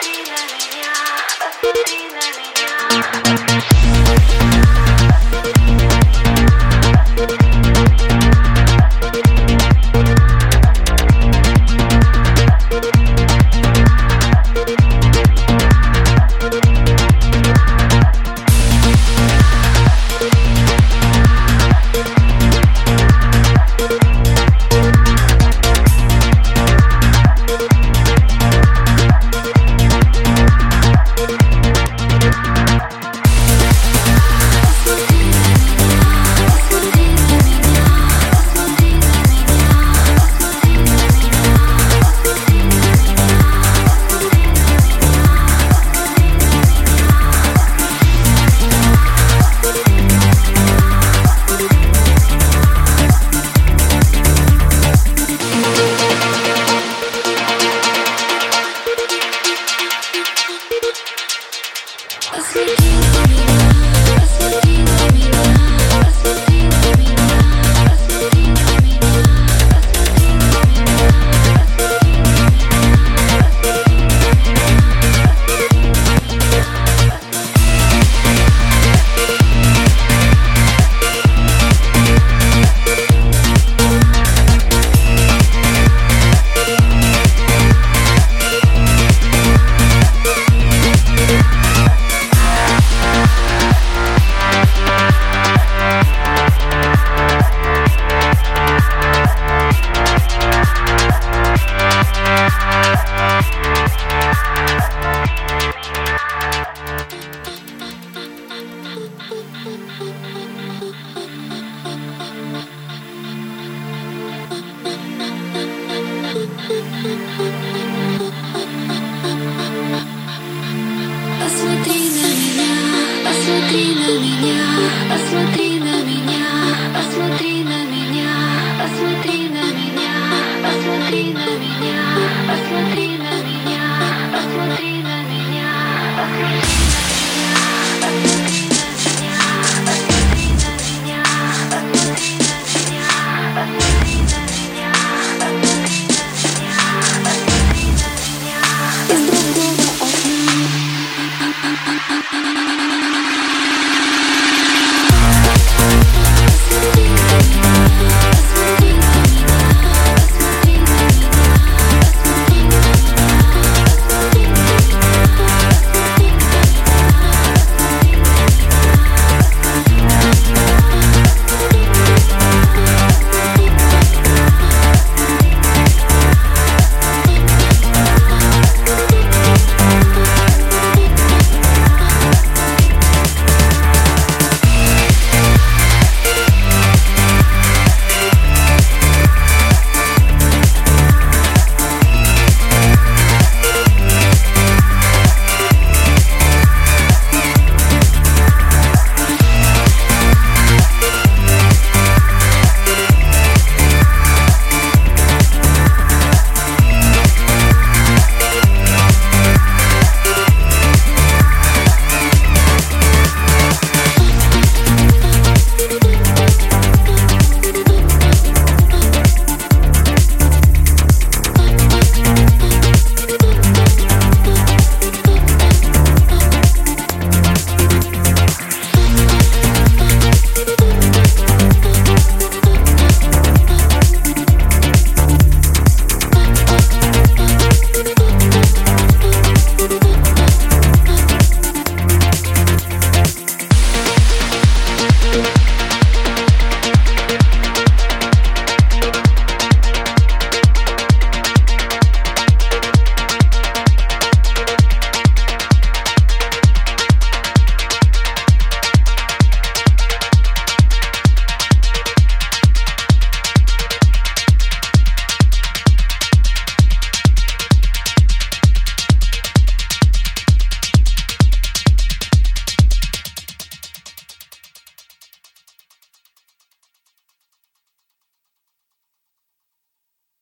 Olvida меня, olvida меня. Hãy subscribe